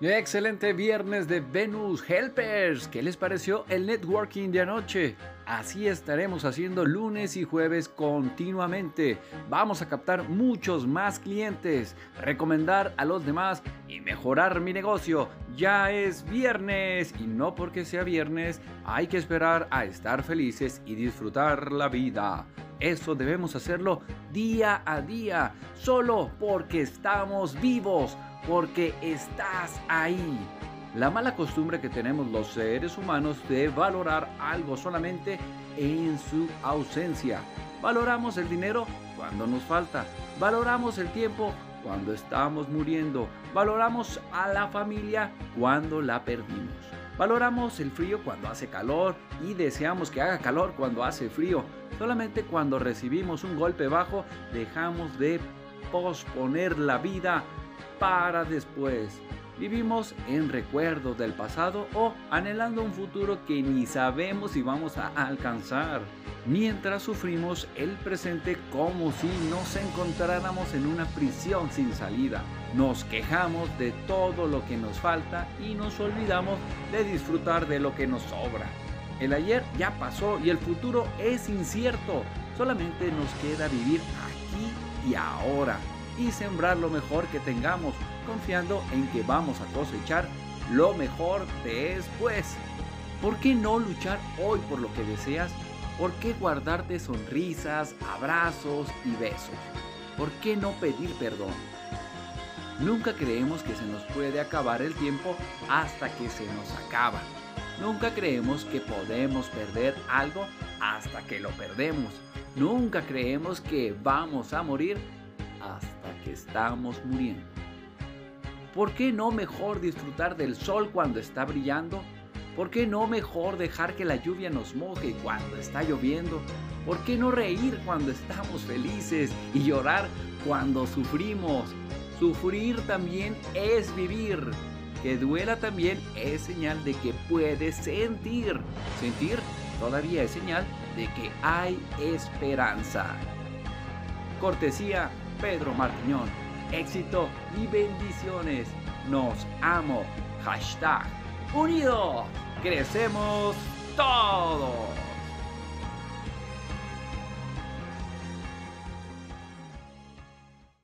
Excelente viernes de Venus Helpers. ¿Qué les pareció el networking de anoche? Así estaremos haciendo lunes y jueves continuamente. Vamos a captar muchos más clientes, recomendar a los demás y mejorar mi negocio. Ya es viernes y no porque sea viernes hay que esperar a estar felices y disfrutar la vida. Eso debemos hacerlo día a día, solo porque estamos vivos porque estás ahí. La mala costumbre que tenemos los seres humanos de valorar algo solamente en su ausencia. Valoramos el dinero cuando nos falta. Valoramos el tiempo cuando estamos muriendo. Valoramos a la familia cuando la perdimos. Valoramos el frío cuando hace calor y deseamos que haga calor cuando hace frío. Solamente cuando recibimos un golpe bajo dejamos de posponer la vida para después. Vivimos en recuerdo del pasado o anhelando un futuro que ni sabemos si vamos a alcanzar, mientras sufrimos el presente como si nos encontráramos en una prisión sin salida. Nos quejamos de todo lo que nos falta y nos olvidamos de disfrutar de lo que nos sobra. El ayer ya pasó y el futuro es incierto. Solamente nos queda vivir aquí y ahora y sembrar lo mejor que tengamos, confiando en que vamos a cosechar lo mejor después. ¿Por qué no luchar hoy por lo que deseas? ¿Por qué guardarte sonrisas, abrazos y besos? ¿Por qué no pedir perdón? Nunca creemos que se nos puede acabar el tiempo hasta que se nos acaba. Nunca creemos que podemos perder algo hasta que lo perdemos. Nunca creemos que vamos a morir hasta que estamos muriendo. ¿Por qué no mejor disfrutar del sol cuando está brillando? ¿Por qué no mejor dejar que la lluvia nos moje cuando está lloviendo? ¿Por qué no reír cuando estamos felices y llorar cuando sufrimos? Sufrir también es vivir. Que duela también es señal de que puedes sentir. Sentir todavía es señal de que hay esperanza. Cortesía Pedro Martiñón. Éxito y bendiciones. Nos amo. Hashtag unido. Crecemos todos.